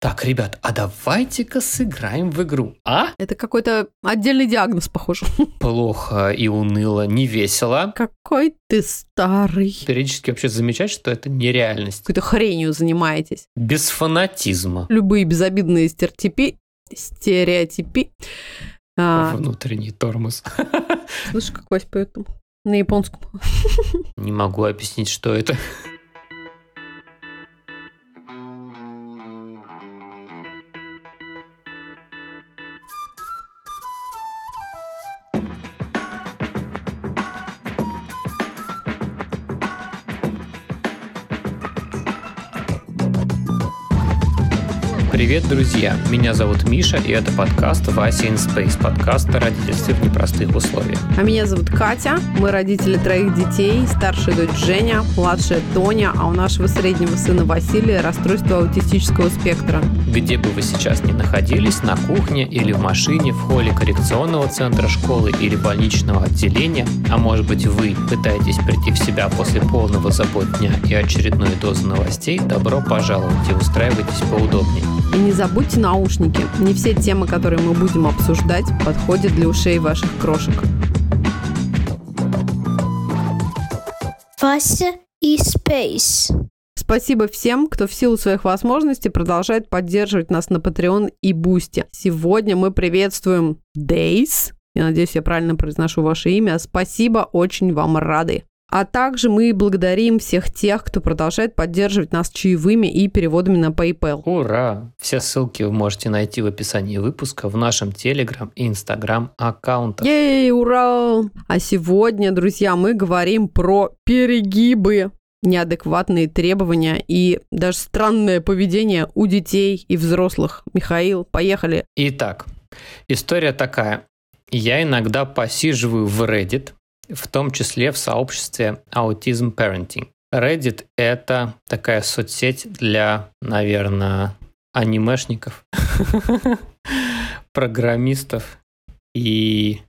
Так, ребят, а давайте-ка сыграем в игру. А? Это какой-то отдельный диагноз, похож. Плохо и уныло, не весело. Какой ты старый. Периодически вообще замечать, что это нереальность. Какой-то хренью занимаетесь. Без фанатизма. Любые безобидные стереотипы... Стереотипы... А, Внутренний тормоз. слышишь, как Вась поет там? На японском. Не могу объяснить, что это. Привет, друзья! Меня зовут Миша, и это подкаст «Вася in Space», подкаст о родительстве в непростых условиях. А меня зовут Катя. Мы родители троих детей. Старшая дочь Женя, младшая Тоня, а у нашего среднего сына Василия расстройство аутистического спектра. Где бы вы сейчас ни находились, на кухне или в машине, в холле коррекционного центра школы или больничного отделения, а может быть вы пытаетесь прийти в себя после полного забот дня и очередной дозы новостей, добро пожаловать и устраивайтесь поудобнее. И не забудьте наушники. Не все темы, которые мы будем обсуждать, подходят для ушей ваших крошек. Вася и Space. Спасибо всем, кто в силу своих возможностей продолжает поддерживать нас на Patreon и Boosty. Сегодня мы приветствуем Дейс. Я надеюсь, я правильно произношу ваше имя. Спасибо, очень вам рады. А также мы благодарим всех тех, кто продолжает поддерживать нас чаевыми и переводами на PayPal. Ура! Все ссылки вы можете найти в описании выпуска в нашем Telegram и Instagram аккаунтах. Ей, ура! А сегодня, друзья, мы говорим про перегибы неадекватные требования и даже странное поведение у детей и взрослых. Михаил, поехали. Итак, история такая. Я иногда посиживаю в Reddit, в том числе в сообществе Autism Parenting. Reddit — это такая соцсеть для, наверное, анимешников, программистов и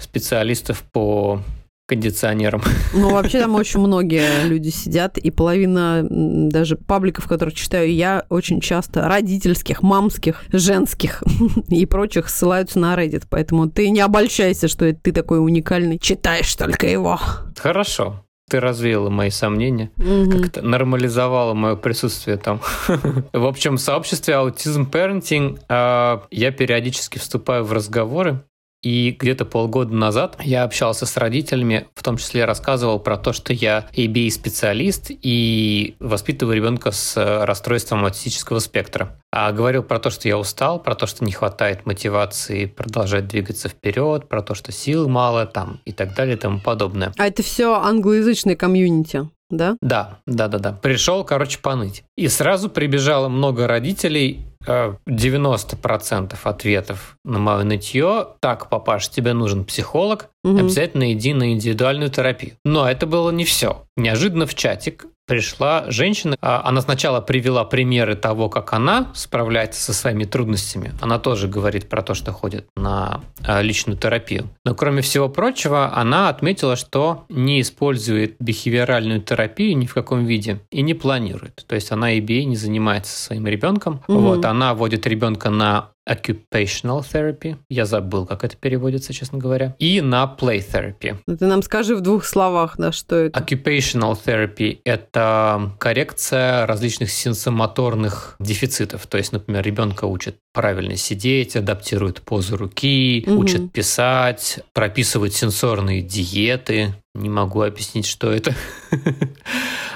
специалистов по кондиционерам. Ну, вообще там очень многие люди сидят, и половина даже пабликов, которых читаю я, очень часто родительских, мамских, женских и прочих ссылаются на Reddit. Поэтому ты не обольщайся, что ты такой уникальный. Читаешь только его. Хорошо. Ты развеяла мои сомнения, Мгм. как-то нормализовала мое присутствие там. В общем, в сообществе Autism Parenting э, я периодически вступаю в разговоры, и где-то полгода назад я общался с родителями, в том числе рассказывал про то, что я ABA-специалист и воспитываю ребенка с э, расстройством аутистического спектра. А говорил про то, что я устал, про то, что не хватает мотивации продолжать двигаться вперед, про то, что сил мало там и так далее и тому подобное. А это все англоязычное комьюнити, да? Да, да, да, да. Пришел, короче, поныть. И сразу прибежало много родителей, 90% ответов на мое нытье. Так, папаш, тебе нужен психолог, Мгм. обязательно иди на индивидуальную терапию. Но это было не все. Неожиданно в чатик пришла женщина. а, Она сначала привела примеры того, как она справляется со своими трудностями. Она тоже говорит про то, что ходит на а, личную терапию. Но кроме всего прочего, она отметила, что не использует бихевиоральную терапию ни в каком виде и не планирует. То есть она EBA не занимается своим ребенком. Мгм. Вот, она водит ребенка на occupational therapy. Я забыл, как это переводится, честно говоря. И на play therapy. Ну, Ты нам скажи в двух словах, да, что это. Occupational therapy – это коррекция различных сенсомоторных дефицитов. То есть, например, ребенка учат правильно сидеть, адаптируют позу руки, Мгм. учат писать, прописывают сенсорные диеты. Не могу объяснить, что это.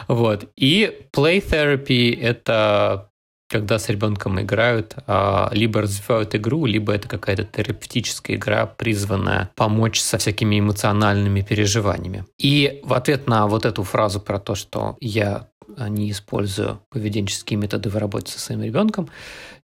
Вот. И play therapy – это когда с ребенком играют, а, либо развивают игру, либо это какая-то терапевтическая игра, призванная помочь со всякими эмоциональными переживаниями. И в ответ на вот эту фразу про то, что я не использую поведенческие методы в работе со своим ребенком,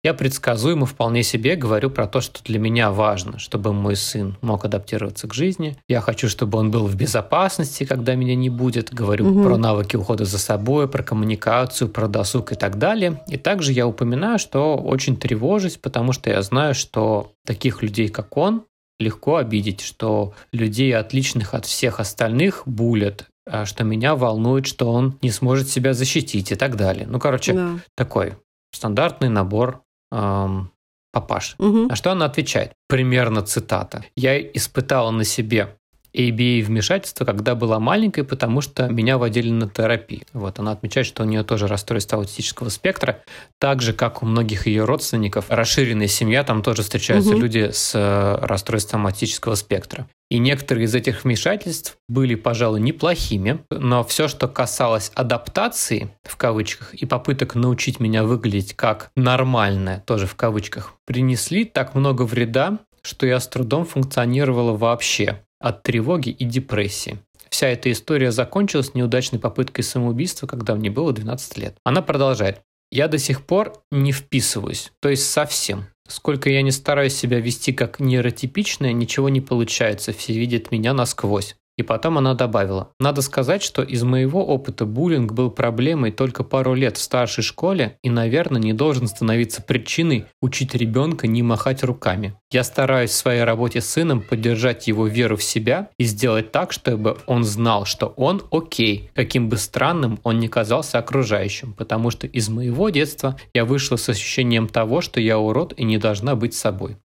я предсказуемо вполне себе говорю про то, что для меня важно, чтобы мой сын мог адаптироваться к жизни. Я хочу, чтобы он был в безопасности, когда меня не будет. Говорю Мгм. про навыки ухода за собой, про коммуникацию, про досуг и так далее. И также я упоминаю, что очень тревожусь, потому что я знаю, что таких людей, как он, легко обидеть, что людей, отличных от всех остальных, булят, а что меня волнует, что он не сможет себя защитить и так далее. Ну, короче, Да. такой стандартный набор эм, папаши. Мгм. А что она отвечает? Примерно цитата. «Я испытала на себе ABA вмешательство, когда была маленькой, потому что меня водили на терапию. Вот она отмечает, что у нее тоже расстройство аутистического спектра, так же, как у многих ее родственников. Расширенная семья, там тоже встречаются Мгм. люди с э, расстройством аутистического спектра. И некоторые из этих вмешательств были, пожалуй, неплохими, но все, что касалось адаптации, в кавычках, и попыток научить меня выглядеть как нормальное, тоже в кавычках, принесли так много вреда, что я с трудом функционировала вообще от тревоги и депрессии. Вся эта история закончилась неудачной попыткой самоубийства, когда мне было 12 лет. Она продолжает. Я до сих пор не вписываюсь, то есть совсем. Сколько я не стараюсь себя вести как нейротипичная, ничего не получается, все видят меня насквозь. И потом она добавила, надо сказать, что из моего опыта буллинг был проблемой только пару лет в старшей школе и, наверное, не должен становиться причиной учить ребенка не махать руками. Я стараюсь в своей работе с сыном поддержать его веру в себя и сделать так, чтобы он знал, что он окей, каким бы странным он ни казался окружающим, потому что из моего детства я вышла с ощущением того, что я урод и не должна быть собой.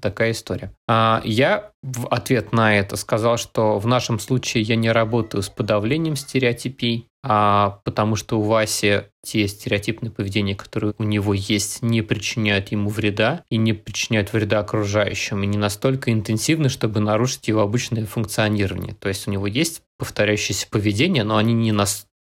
Такая история. А я в ответ на это сказал, что в нашем случае я не работаю с подавлением стереотипий, а потому что у Васи те стереотипные поведения, которые у него есть, не причиняют ему вреда и не причиняют вреда окружающим, и не настолько интенсивны, чтобы нарушить его обычное функционирование. То есть у него есть повторяющиеся поведения, но они не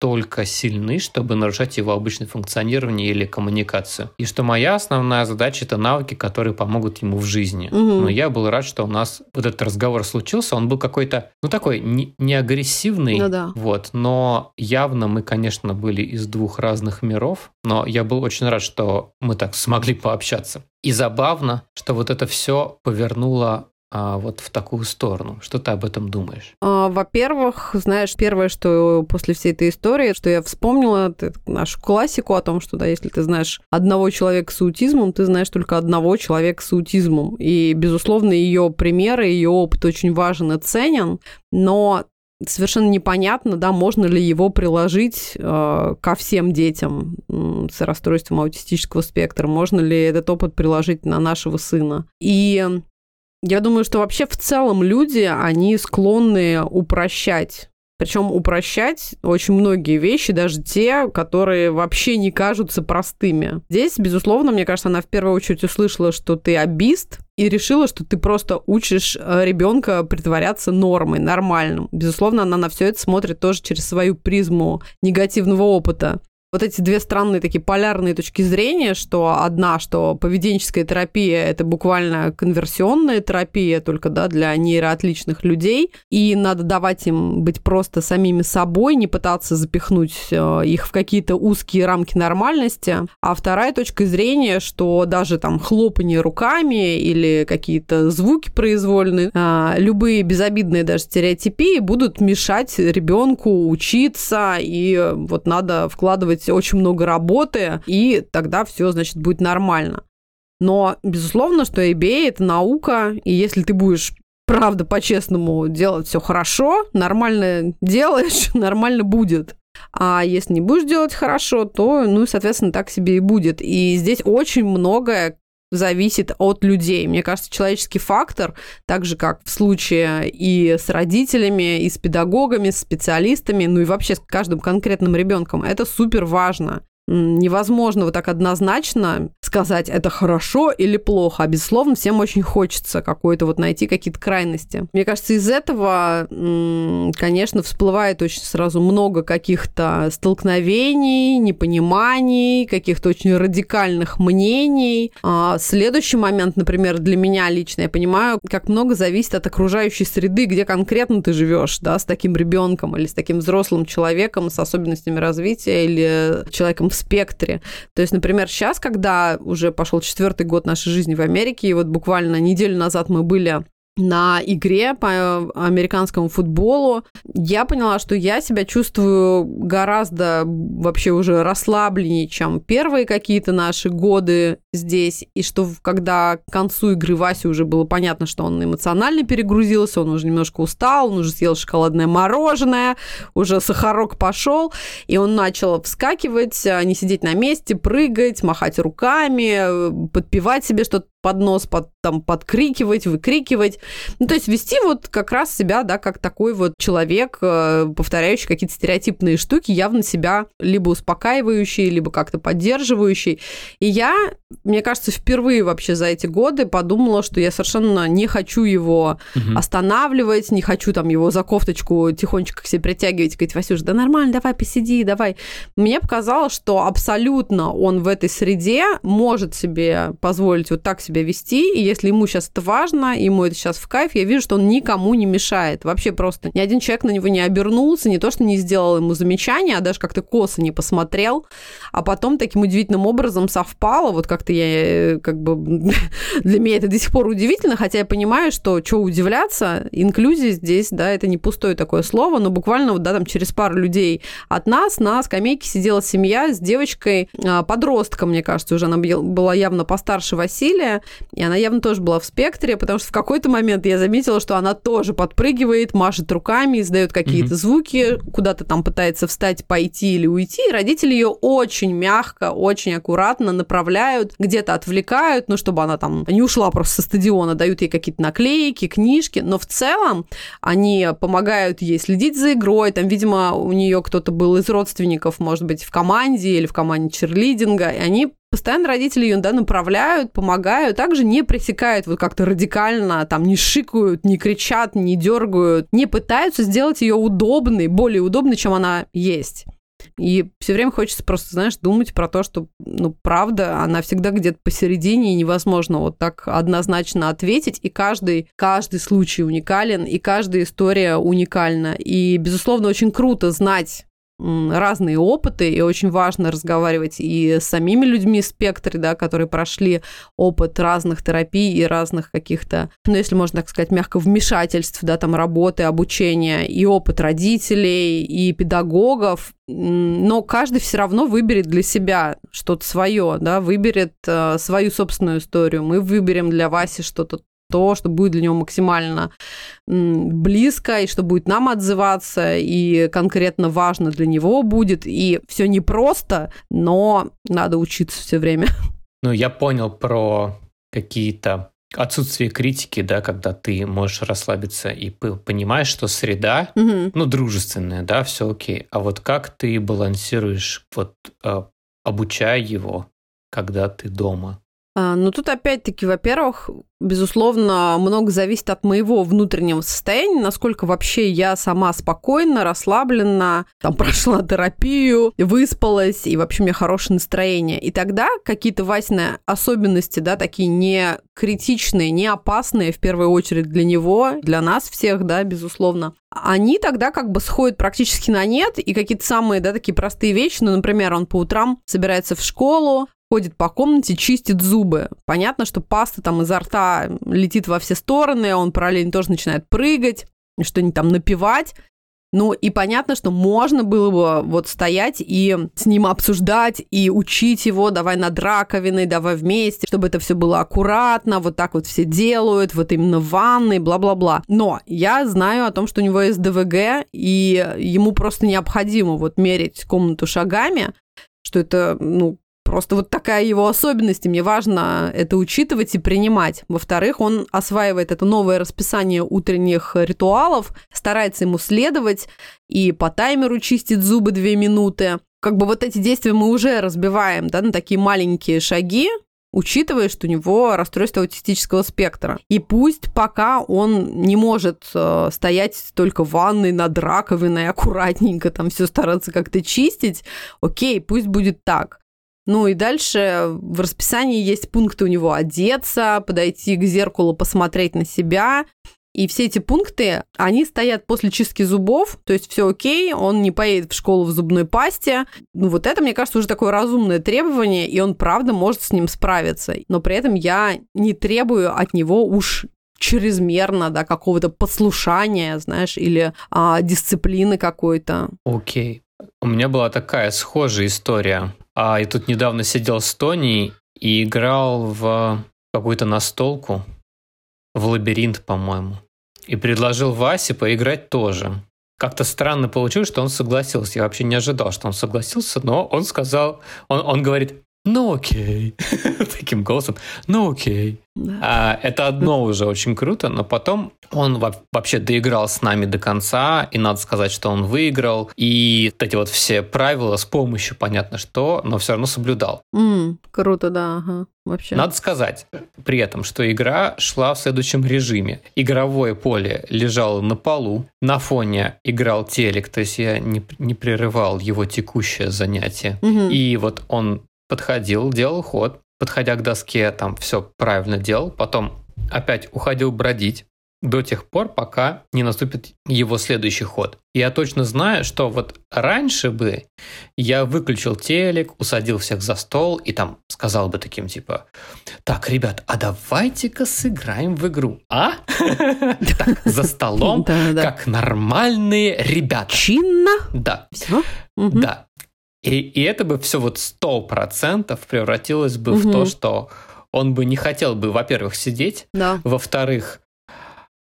настолько сильны, чтобы нарушать его обычное функционирование или коммуникацию. И что моя основная задача – это навыки, которые помогут ему в жизни. Мгм. Но я был рад, что у нас вот этот разговор случился. Он был какой-то, ну такой, не, не агрессивный, Ну да. вот, но явно мы, конечно, были из двух разных миров, но я был очень рад, что мы так смогли пообщаться. И забавно, что вот это все повернуло а, вот в такую сторону. Что ты об этом думаешь? А, Во-первых, знаешь, первое, что после всей этой истории, что я вспомнила нашу классику о том, что да, если ты знаешь одного человека с аутизмом, ты знаешь только одного человека с аутизмом. И, безусловно, ее примеры, ее опыт очень важен и ценен, но совершенно непонятно, да, можно ли его приложить э, ко всем детям с расстройством аутистического спектра, можно ли этот опыт приложить на нашего сына. И я думаю, что вообще в целом люди, они склонны упрощать. Причем упрощать очень многие вещи, даже те, которые вообще не кажутся простыми. Здесь, безусловно, мне кажется, она в первую очередь услышала, что ты абист, и решила, что ты просто учишь ребенка притворяться нормой, нормальным. Безусловно, она на все это смотрит тоже через свою призму негативного опыта вот эти две странные такие полярные точки зрения, что одна, что поведенческая терапия – это буквально конверсионная терапия, только да, для нейроотличных людей, и надо давать им быть просто самими собой, не пытаться запихнуть э, их в какие-то узкие рамки нормальности. А вторая точка зрения, что даже там хлопанье руками или какие-то звуки произвольные, э, любые безобидные даже стереотипии будут мешать ребенку учиться, и вот надо вкладывать очень много работы, и тогда все, значит, будет нормально. Но, безусловно, что ABA – это наука, и если ты будешь правда, по-честному делать все хорошо, нормально делаешь, нормально будет. А если не будешь делать хорошо, то, ну, соответственно, так себе и будет. И здесь очень многое зависит от людей. Мне кажется, человеческий фактор, так же как в случае и с родителями, и с педагогами, с специалистами, ну и вообще с каждым конкретным ребенком, это супер важно. Невозможно вот так однозначно сказать, это хорошо или плохо. А безусловно, всем очень хочется какой-то вот найти какие-то крайности. Мне кажется, из этого, конечно, всплывает очень сразу много каких-то столкновений, непониманий, каких-то очень радикальных мнений. А следующий момент, например, для меня лично, я понимаю, как много зависит от окружающей среды, где конкретно ты живешь, да, с таким ребенком или с таким взрослым человеком с особенностями развития или человеком в спектре. То есть, например, сейчас, когда уже пошел четвертый год нашей жизни в Америке, и вот буквально неделю назад мы были на игре по американскому футболу, я поняла, что я себя чувствую гораздо вообще уже расслабленнее, чем первые какие-то наши годы здесь, и что когда к концу игры Васе уже было понятно, что он эмоционально перегрузился, он уже немножко устал, он уже съел шоколадное мороженое, уже сахарок пошел, и он начал вскакивать, а не сидеть на месте, прыгать, махать руками, подпевать себе что-то под нос, под, там, подкрикивать, выкрикивать. Ну, то есть вести вот как раз себя, да, как такой вот человек, э, повторяющий какие-то стереотипные штуки, явно себя либо успокаивающий, либо как-то поддерживающий. И я, мне кажется, впервые вообще за эти годы подумала, что я совершенно не хочу его угу. останавливать, не хочу там его за кофточку тихонечко к себе притягивать, говорить, Васюш, да нормально, давай посиди, давай. Мне показалось, что абсолютно он в этой среде может себе позволить вот так себя себя вести, и если ему сейчас это важно, ему это сейчас в кайф, я вижу, что он никому не мешает. Вообще просто ни один человек на него не обернулся, не то, что не сделал ему замечания, а даже как-то косо не посмотрел, а потом таким удивительным образом совпало, вот как-то я, э, как бы, для меня это до сих пор удивительно, хотя я понимаю, что что удивляться, инклюзия здесь, да, это не пустое такое слово, но буквально вот, да, там через пару людей от нас на скамейке сидела семья с девочкой, а, подростком, мне кажется, уже она была явно постарше Василия, и она явно тоже была в спектре, потому что в какой-то момент я заметила, что она тоже подпрыгивает, машет руками, издает какие-то mm-hmm. звуки, куда-то там пытается встать, пойти или уйти. И родители ее очень мягко, очень аккуратно направляют, где-то отвлекают, ну, чтобы она там не ушла просто со стадиона, дают ей какие-то наклейки, книжки, но в целом они помогают ей следить за игрой, там, видимо, у нее кто-то был из родственников, может быть, в команде или в команде черлидинга, и они постоянно родители ее да, направляют, помогают, также не пресекают вот как-то радикально, там не шикают, не кричат, не дергают, не пытаются сделать ее удобной, более удобной, чем она есть. И все время хочется просто, знаешь, думать про то, что, ну, правда, она всегда где-то посередине, и невозможно вот так однозначно ответить, и каждый, каждый случай уникален, и каждая история уникальна. И, безусловно, очень круто знать разные опыты, и очень важно разговаривать и с самими людьми в спектре, да, которые прошли опыт разных терапий и разных каких-то, ну, если можно так сказать, мягко вмешательств, да, там, работы, обучения, и опыт родителей, и педагогов, но каждый все равно выберет для себя что-то свое, да, выберет э, свою собственную историю. Мы выберем для Васи что-то то, что будет для него максимально близко, и что будет нам отзываться, и конкретно важно для него будет. И все непросто, но надо учиться все время. Ну, я понял про какие-то отсутствие критики, да, когда ты можешь расслабиться и понимаешь, что среда, угу. ну, дружественная, да, все окей. А вот как ты балансируешь, вот, э, обучая его, когда ты дома? А, ну, тут опять-таки, во-первых, безусловно, много зависит от моего внутреннего состояния, насколько вообще я сама спокойна, расслаблена, там прошла терапию, выспалась, и вообще у меня хорошее настроение. И тогда какие-то Васины особенности, да, такие не критичные, не опасные, в первую очередь для него, для нас всех, да, безусловно, они тогда как бы сходят практически на нет, и какие-то самые, да, такие простые вещи, ну, например, он по утрам собирается в школу, ходит по комнате, чистит зубы. Понятно, что паста там изо рта летит во все стороны, он параллельно тоже начинает прыгать, что-нибудь там напевать. Ну и понятно, что можно было бы вот стоять и с ним обсуждать и учить его, давай над раковиной, давай вместе, чтобы это все было аккуратно, вот так вот все делают, вот именно в ванной, бла-бла-бла. Но я знаю о том, что у него есть ДВГ, и ему просто необходимо вот мерить комнату шагами, что это, ну, Просто вот такая его особенность, и мне важно это учитывать и принимать. Во-вторых, он осваивает это новое расписание утренних ритуалов, старается ему следовать и по таймеру чистит зубы две минуты. Как бы вот эти действия мы уже разбиваем да, на такие маленькие шаги, учитывая, что у него расстройство аутистического спектра. И пусть пока он не может э, стоять только в ванной над раковиной, аккуратненько там все стараться как-то чистить, окей, пусть будет так. Ну и дальше в расписании есть пункты у него одеться, подойти к зеркалу, посмотреть на себя. И все эти пункты, они стоят после чистки зубов, то есть все окей, он не поедет в школу в зубной пасте. Ну вот это, мне кажется, уже такое разумное требование, и он правда может с ним справиться. Но при этом я не требую от него уж чрезмерно, да, какого-то послушания, знаешь, или а, дисциплины какой-то. Окей. У меня была такая схожая история. А я тут недавно сидел с Тони, и играл в какую-то настолку, в лабиринт, по-моему. И предложил Васе поиграть тоже. Как-то странно получилось, что он согласился. Я вообще не ожидал, что он согласился, но он сказал, он, он говорит, ну окей, таким голосом, ну окей. Да. А, это одно уже очень круто, но потом он вообще доиграл с нами до конца, и надо сказать, что он выиграл, и вот эти вот все правила с помощью, понятно что, но все равно соблюдал. Mm, круто, да, ага, вообще. Надо сказать при этом, что игра шла в следующем режиме. Игровое поле лежало на полу, на фоне играл телек, то есть я не, не прерывал его текущее занятие. Mm-hmm. И вот он подходил, делал ход, подходя к доске, там все правильно делал, потом опять уходил бродить до тех пор, пока не наступит его следующий ход. Я точно знаю, что вот раньше бы я выключил телек, усадил всех за стол и там сказал бы таким типа, так, ребят, а давайте-ка сыграем в игру, а? За столом, как нормальные ребята. Чинно? Да. Все? Да. И, и это бы все вот сто процентов превратилось бы угу. в то, что он бы не хотел бы, во-первых, сидеть, да. во-вторых,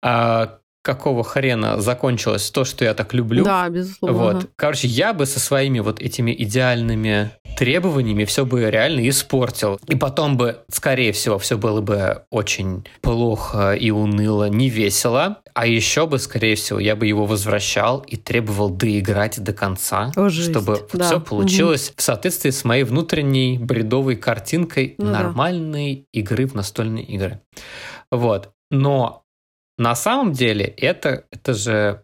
а, какого хрена закончилось то, что я так люблю. Да, безусловно. Вот. Короче, я бы со своими вот этими идеальными требованиями все бы реально испортил. И потом бы, скорее всего, все было бы очень плохо и уныло, не весело. А еще бы, скорее всего, я бы его возвращал и требовал доиграть до конца, О, чтобы да. все получилось угу. в соответствии с моей внутренней бредовой картинкой ну, нормальной да. игры в настольные игры. Вот. Но на самом деле это, это же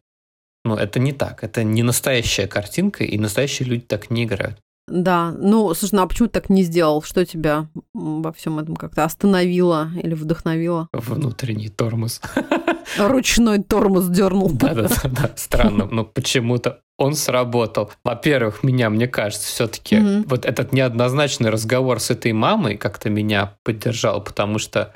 ну, это не так. Это не настоящая картинка, и настоящие люди так не играют. Да, ну, слушай, ну а почему ты так не сделал? Что тебя во всем этом как-то остановило или вдохновило? Внутренний тормоз. Ручной тормоз дернул. Да-да-да, странно, но почему-то он сработал. Во-первых, меня, мне кажется, все-таки mm-hmm. вот этот неоднозначный разговор с этой мамой как-то меня поддержал, потому что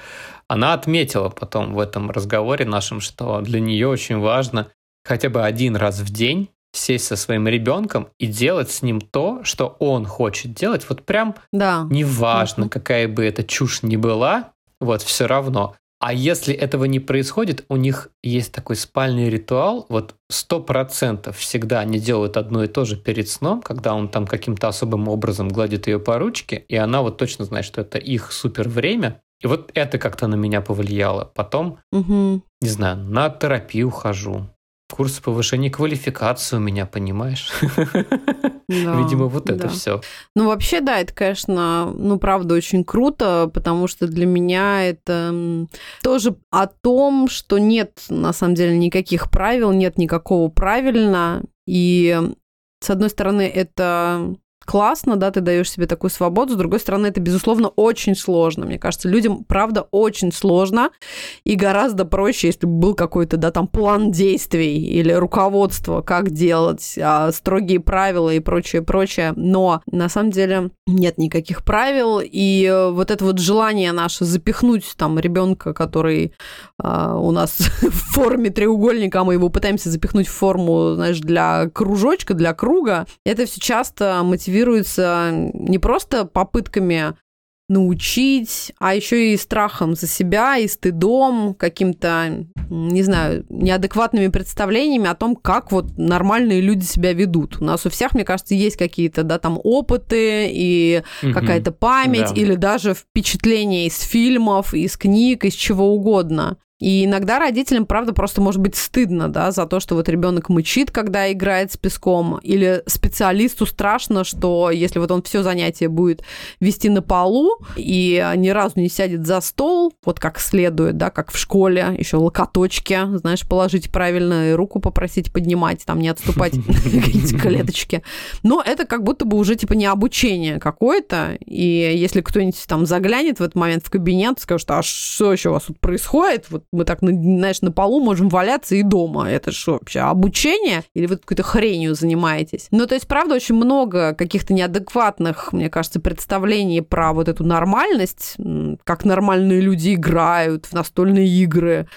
она отметила потом в этом разговоре нашем, что для нее очень важно хотя бы один раз в день сесть со своим ребенком и делать с ним то, что он хочет делать. Вот прям да. неважно, какая бы эта чушь ни была, вот все равно. А если этого не происходит, у них есть такой спальный ритуал, вот сто процентов всегда они делают одно и то же перед сном, когда он там каким-то особым образом гладит ее по ручке, и она вот точно знает, что это их супер время. И вот это как-то на меня повлияло. Потом, угу. не знаю, на терапию хожу. Курс повышения квалификации у меня, понимаешь? Да, Видимо, вот это да. все. Ну, вообще, да, это, конечно, ну, правда, очень круто, потому что для меня это тоже о том, что нет, на самом деле, никаких правил, нет никакого правильно. И, с одной стороны, это классно, да, ты даешь себе такую свободу. С другой стороны, это, безусловно, очень сложно. Мне кажется, людям, правда, очень сложно и гораздо проще, если бы был какой-то, да, там план действий или руководство, как делать, а, строгие правила и прочее, прочее. Но на самом деле нет никаких правил, и э, вот это вот желание наше запихнуть там ребенка, который а, у нас в форме треугольника, а мы его пытаемся запихнуть в форму, знаешь, для кружочка, для круга, это все часто мотивирует мотивируется не просто попытками научить, а еще и страхом за себя, и стыдом, каким-то, не знаю, неадекватными представлениями о том, как вот нормальные люди себя ведут. У нас у всех, мне кажется, есть какие-то, да, там опыты и угу. какая-то память, да. или даже впечатления из фильмов, из книг, из чего угодно. И иногда родителям, правда, просто может быть стыдно, да, за то, что вот ребенок мычит, когда играет с песком, или специалисту страшно, что если вот он все занятие будет вести на полу и ни разу не сядет за стол, вот как следует, да, как в школе, еще локоточки, знаешь, положить правильно и руку попросить поднимать, там не отступать какие-то клеточки. Но это как будто бы уже типа не обучение какое-то, и если кто-нибудь там заглянет в этот момент в кабинет, скажет, а что еще у вас тут происходит, вот мы так, знаешь, на полу можем валяться и дома. Это что вообще, обучение? Или вы какой-то хренью занимаетесь? Ну, то есть, правда, очень много каких-то неадекватных, мне кажется, представлений про вот эту нормальность, как нормальные люди играют в настольные игры,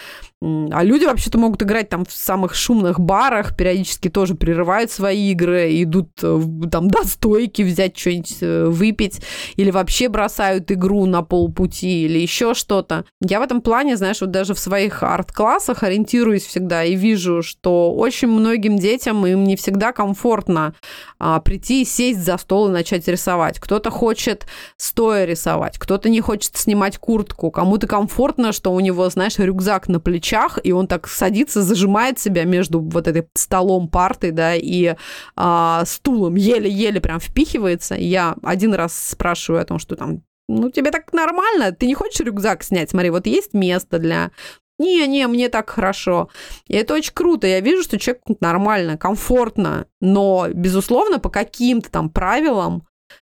а люди вообще-то могут играть там в самых шумных барах, периодически тоже прерывают свои игры, идут э, там до стойки взять что-нибудь э, выпить, или вообще бросают игру на полпути, или еще что-то. Я в этом плане, знаешь, вот даже в своих арт-классах ориентируюсь всегда и вижу, что очень многим детям им не всегда комфортно а, прийти сесть за стол и начать рисовать. Кто-то хочет стоя рисовать, кто-то не хочет снимать куртку, кому-то комфортно, что у него, знаешь, рюкзак на плече, плечах, и он так садится, зажимает себя между вот этой столом, партой, да, и а, стулом, еле-еле прям впихивается. Я один раз спрашиваю о том, что там ну, тебе так нормально, ты не хочешь рюкзак снять? Смотри, вот есть место для не-не, мне так хорошо. И это очень круто. Я вижу, что человек нормально, комфортно, но, безусловно, по каким-то там правилам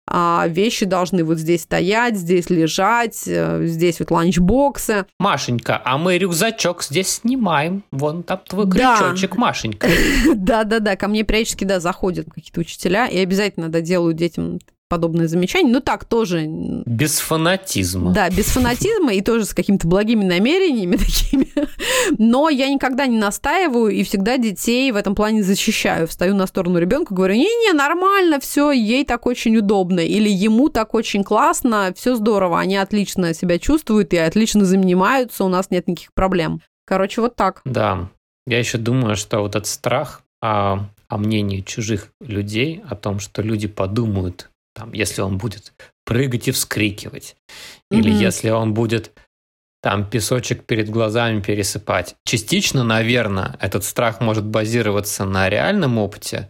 а вещи должны вот здесь стоять, здесь лежать, э, здесь вот ланчбоксы. Машенька, а мы рюкзачок здесь снимаем. Вон там твой да. крючочек, Машенька. Да-да-да, ко мне периодически, да, заходят какие-то учителя, и обязательно, да, делают детям подобные замечания. Ну так тоже. Без фанатизма. Да, без фанатизма и тоже с какими-то благими намерениями такими. Но я никогда не настаиваю и всегда детей в этом плане защищаю. Встаю на сторону ребенка, говорю, не-не, нормально, все, ей так очень удобно. Или ему так очень классно, все здорово, они отлично себя чувствуют и отлично занимаются, у нас нет никаких проблем. Короче, вот так. Да. Я еще думаю, что вот этот страх о, о мнении чужих людей, о том, что люди подумают там, если он будет прыгать и вскрикивать, mm-hmm. или если он будет там песочек перед глазами пересыпать. Частично, наверное, этот страх может базироваться на реальном опыте.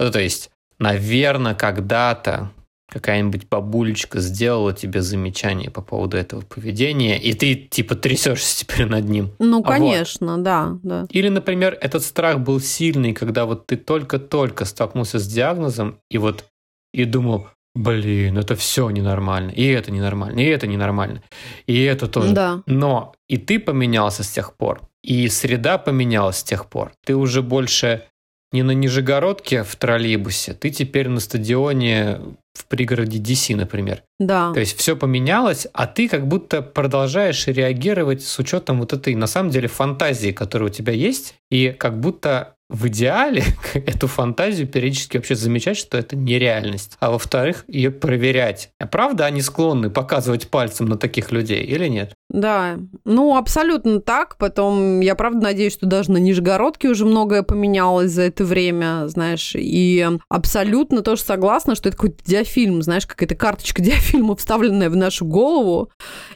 Ну, то есть, наверное, когда-то какая-нибудь бабулечка сделала тебе замечание по поводу этого поведения, и ты типа трясешься теперь над ним. Ну, конечно, вот. да, да. Или, например, этот страх был сильный, когда вот ты только-только столкнулся с диагнозом, и вот и думал, блин, это все ненормально, и это ненормально, и это ненормально, и это тоже. Да. Но и ты поменялся с тех пор, и среда поменялась с тех пор. Ты уже больше не на Нижегородке в троллейбусе, ты теперь на стадионе в пригороде DC, например. Да. То есть все поменялось, а ты как будто продолжаешь реагировать с учетом вот этой, на самом деле, фантазии, которая у тебя есть, и как будто в идеале эту фантазию периодически вообще замечать, что это нереальность. А во-вторых, ее проверять. А правда они склонны показывать пальцем на таких людей или нет? Да, ну абсолютно так. Потом я правда надеюсь, что даже на Нижегородке уже многое поменялось за это время, знаешь. И абсолютно тоже согласна, что это какой-то диафильм, знаешь, какая-то карточка диафильма, вставленная в нашу голову.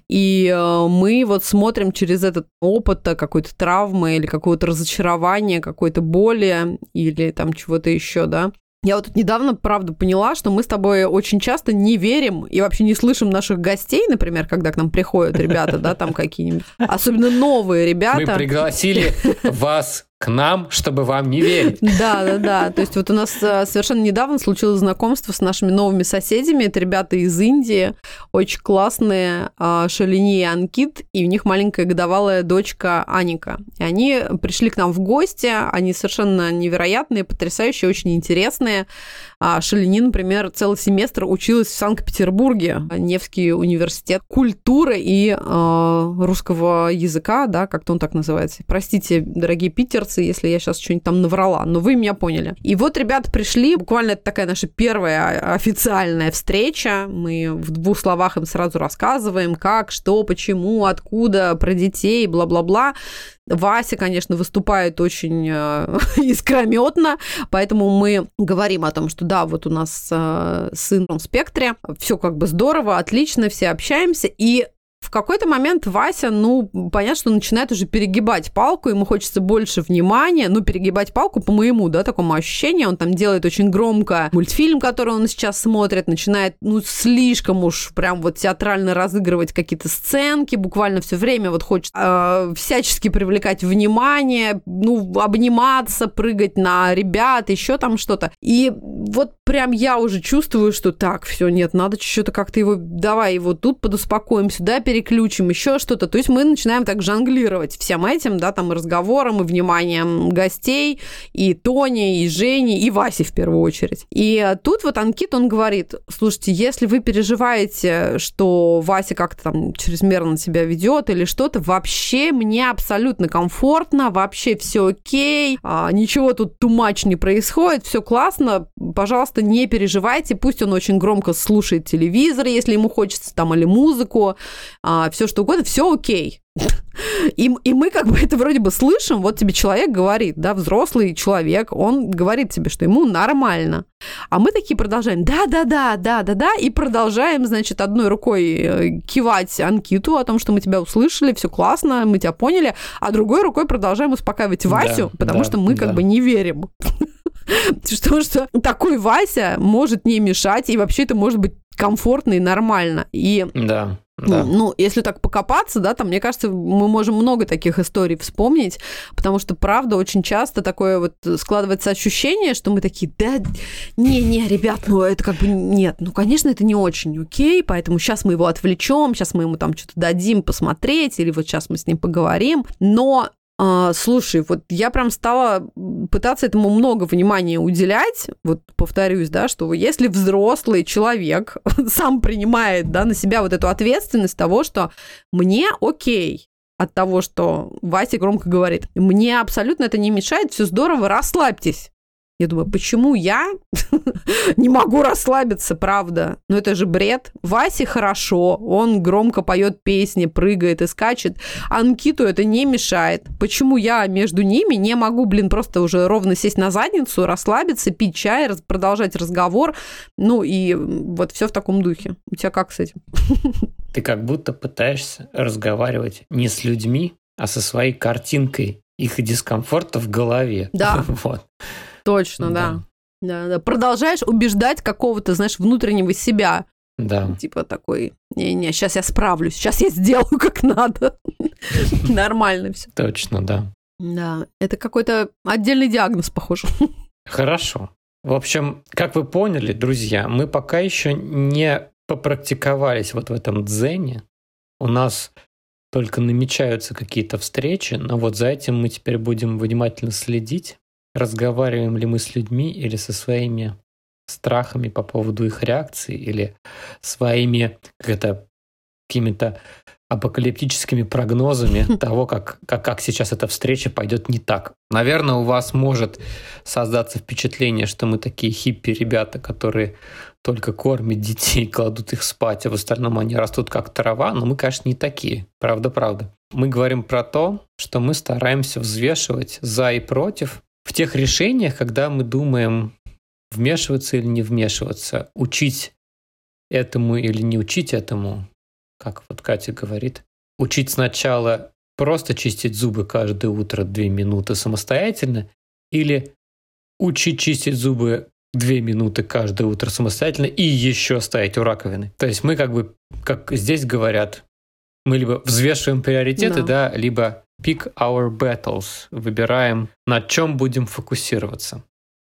И э, мы вот смотрим через этот опыт какой-то травмы или какого-то разочарования, какой-то боли или там чего-то еще, да. Я вот тут недавно, правда, поняла, что мы с тобой очень часто не верим и вообще не слышим наших гостей, например, когда к нам приходят ребята, да, там какие-нибудь, особенно новые ребята. Мы пригласили вас к нам, чтобы вам не верить. Да, да, да. То есть вот у нас э, совершенно недавно случилось знакомство с нашими новыми соседями. Это ребята из Индии, очень классные, а, Шалини и Анкит, и у них маленькая годовалая дочка Аника. И они пришли к нам в гости, они совершенно невероятные, потрясающие, очень интересные. А Шалини, например, целый семестр училась в Санкт-Петербурге, Невский университет культуры и э, русского языка, да, как-то он так называется. Простите, дорогие питерцы, если я сейчас что-нибудь там наврала, но вы меня поняли. И вот ребята пришли, буквально это такая наша первая официальная встреча. Мы в двух словах им сразу рассказываем, как, что, почему, откуда, про детей, бла-бла-бла. Вася, конечно, выступает очень э, искрометно, поэтому мы говорим о том, что да, вот у нас э, сын в спектре, все как бы здорово, отлично, все общаемся, и в какой-то момент Вася, ну, понятно, что начинает уже перегибать палку, ему хочется больше внимания, ну, перегибать палку по моему, да, такому ощущению, он там делает очень громко мультфильм, который он сейчас смотрит, начинает, ну, слишком уж прям вот театрально разыгрывать какие-то сценки, буквально все время вот хочет э, всячески привлекать внимание, ну, обниматься, прыгать на ребят, еще там что-то. И вот прям я уже чувствую, что так, все, нет, надо что-то как-то его, давай его тут подуспокоим, сюда перейдем, переключим, еще что-то. То есть мы начинаем так жонглировать всем этим, да, там и разговором, и вниманием гостей, и Тони, и Жени, и Васи в первую очередь. И тут вот Анкит, он говорит, слушайте, если вы переживаете, что Вася как-то там чрезмерно себя ведет или что-то, вообще мне абсолютно комфортно, вообще все окей, а, ничего тут тумач не происходит, все классно, пожалуйста, не переживайте, пусть он очень громко слушает телевизор, если ему хочется там, или музыку, а, все что угодно, все окей. И, и мы как бы это вроде бы слышим, вот тебе человек говорит, да, взрослый человек, он говорит тебе, что ему нормально. А мы такие продолжаем, да-да-да, да-да-да, и продолжаем, значит, одной рукой э, кивать Анкиту о том, что мы тебя услышали, все классно, мы тебя поняли, а другой рукой продолжаем успокаивать Васю, да, потому да, что мы да. как бы не верим. Что, что такой Вася может не мешать, и вообще это может быть комфортно и нормально. И да. Да. Ну, если так покопаться, да, там, мне кажется, мы можем много таких историй вспомнить, потому что, правда, очень часто такое вот складывается ощущение, что мы такие, да, не-не, ребят, ну, это как бы нет, ну, конечно, это не очень окей, поэтому сейчас мы его отвлечем, сейчас мы ему там что-то дадим посмотреть, или вот сейчас мы с ним поговорим, но а, слушай, вот я прям стала пытаться этому много внимания уделять. Вот повторюсь, да, что если взрослый человек сам принимает да, на себя вот эту ответственность того, что мне окей, от того, что Вася громко говорит. Мне абсолютно это не мешает, все здорово, расслабьтесь. Я думаю, почему я не могу расслабиться, правда? Ну это же бред. Васе хорошо, он громко поет песни, прыгает и скачет. Анкиту это не мешает. Почему я между ними не могу, блин, просто уже ровно сесть на задницу, расслабиться, пить чай, продолжать разговор? Ну и вот все в таком духе. У тебя как с этим? Ты как будто пытаешься разговаривать не с людьми, а со своей картинкой их дискомфорта в голове. Да. вот. Точно, да. да. Да, Продолжаешь убеждать какого-то, знаешь, внутреннего себя. Да. Типа такой, не-не, сейчас я справлюсь, сейчас я сделаю как надо. Нормально все. Точно, да. Да, это какой-то отдельный диагноз, похоже. Хорошо. В общем, как вы поняли, друзья, мы пока еще не попрактиковались вот в этом дзене. У нас только намечаются какие-то встречи, но вот за этим мы теперь будем внимательно следить разговариваем ли мы с людьми или со своими страхами по поводу их реакции или своими как это, какими-то апокалиптическими прогнозами того, как, как, как сейчас эта встреча пойдет не так. Наверное, у вас может создаться впечатление, что мы такие хиппи-ребята, которые только кормят детей, кладут их спать, а в остальном они растут как трава, но мы, конечно, не такие. Правда-правда. Мы говорим про то, что мы стараемся взвешивать за и против в тех решениях, когда мы думаем, вмешиваться или не вмешиваться, учить этому или не учить этому, как вот Катя говорит, учить сначала просто чистить зубы каждое утро две минуты самостоятельно или учить чистить зубы две минуты каждое утро самостоятельно и еще ставить у раковины. То есть мы как бы, как здесь говорят, мы либо взвешиваем приоритеты, да, да либо pick our battles, выбираем, на чем будем фокусироваться.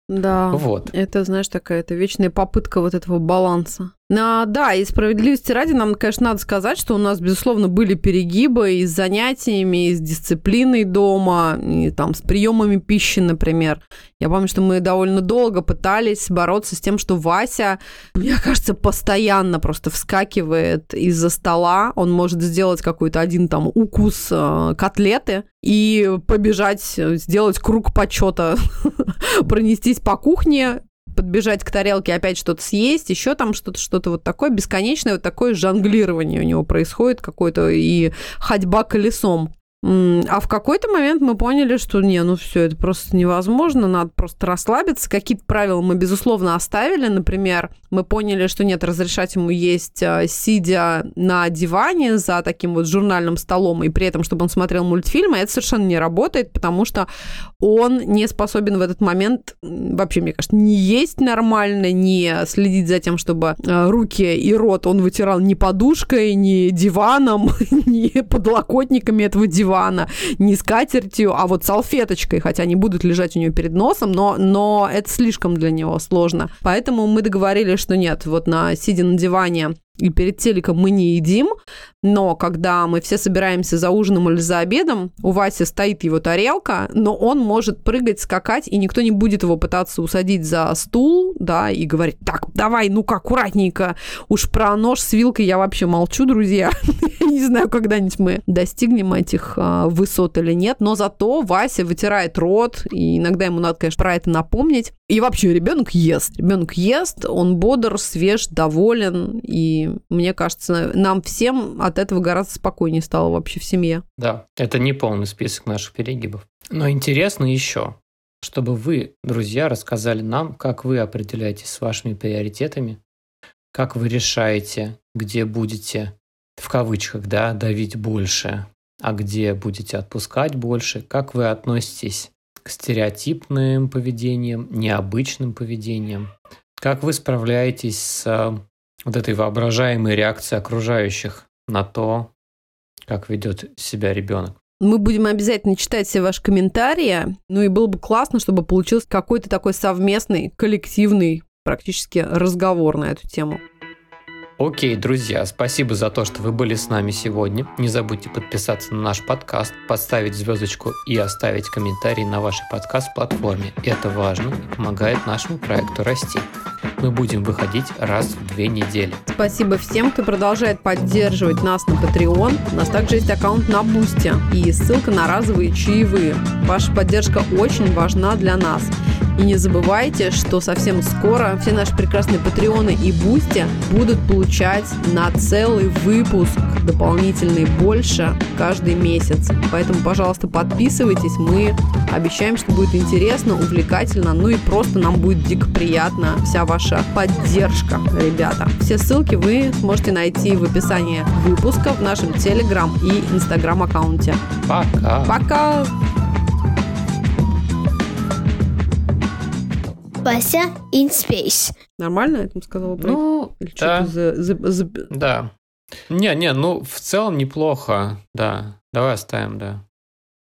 Да, вот. это, знаешь, такая это вечная попытка вот этого баланса. А, да, и справедливости ради нам, конечно, надо сказать, что у нас, безусловно, были перегибы и с занятиями, и с дисциплиной дома, и там с приемами пищи, например. Я помню, что мы довольно долго пытались бороться с тем, что Вася, мне кажется, постоянно просто вскакивает из-за стола. Он может сделать какой-то один там укус э, котлеты и побежать, сделать круг почета, пронестись по кухне, подбежать к тарелке, опять что-то съесть, еще там что-то, что-то вот такое, бесконечное вот такое жонглирование у него происходит какое-то и ходьба колесом. А в какой-то момент мы поняли, что не, ну все, это просто невозможно, надо просто расслабиться. Какие-то правила мы, безусловно, оставили. Например, мы поняли, что нет, разрешать ему есть, а, сидя на диване за таким вот журнальным столом, и при этом, чтобы он смотрел мультфильмы, это совершенно не работает, потому что он не способен в этот момент вообще, мне кажется, не есть нормально, не следить за тем, чтобы а, руки и рот он вытирал не подушкой, не диваном, не подлокотниками этого дивана, дивана, не скатертью, а вот салфеточкой, хотя они будут лежать у нее перед носом, но, но это слишком для него сложно. Поэтому мы договорились, что нет, вот на сидя на диване и перед телеком мы не едим, но когда мы все собираемся за ужином или за обедом, у Васи стоит его тарелка, но он может прыгать, скакать, и никто не будет его пытаться усадить за стул, да, и говорить, так, давай, ну-ка, аккуратненько. Уж про нож с вилкой я вообще молчу, друзья. не знаю, когда-нибудь мы достигнем этих а, высот или нет, но зато Вася вытирает рот, и иногда ему надо, конечно, про это напомнить. И вообще ребенок ест. Ребенок ест, он бодр, свеж, доволен, и мне кажется, нам всем от этого гораздо спокойнее стало вообще в семье. Да, это не полный список наших перегибов. Но интересно еще, чтобы вы, друзья, рассказали нам, как вы определяетесь с вашими приоритетами, как вы решаете, где будете, в кавычках, да, давить больше, а где будете отпускать больше, как вы относитесь к стереотипным поведениям, необычным поведениям, как вы справляетесь с вот этой воображаемой реакцией окружающих на то, как ведет себя ребенок. Мы будем обязательно читать все ваши комментарии. Ну и было бы классно, чтобы получился какой-то такой совместный, коллективный практически разговор на эту тему. Окей, друзья, спасибо за то, что вы были с нами сегодня. Не забудьте подписаться на наш подкаст, поставить звездочку и оставить комментарий на вашей подкаст-платформе. Это важно и помогает нашему проекту расти. Мы будем выходить раз в две недели. Спасибо всем, кто продолжает поддерживать нас на Patreon. У нас также есть аккаунт на Boosty и ссылка на разовые чаевые. Ваша поддержка очень важна для нас. И не забывайте, что совсем скоро все наши прекрасные патреоны и бусти будут получать на целый выпуск дополнительный больше каждый месяц. Поэтому, пожалуйста, подписывайтесь. Мы обещаем, что будет интересно, увлекательно, ну и просто нам будет дико приятно вся ваша поддержка, ребята. Все ссылки вы сможете найти в описании выпуска в нашем Телеграм и Инстаграм аккаунте. Пока. Пока! Вася in space. Нормально я там сказала? Ну, Или да, за- за- за- да. Не, не, ну в целом неплохо, да. Давай оставим, да.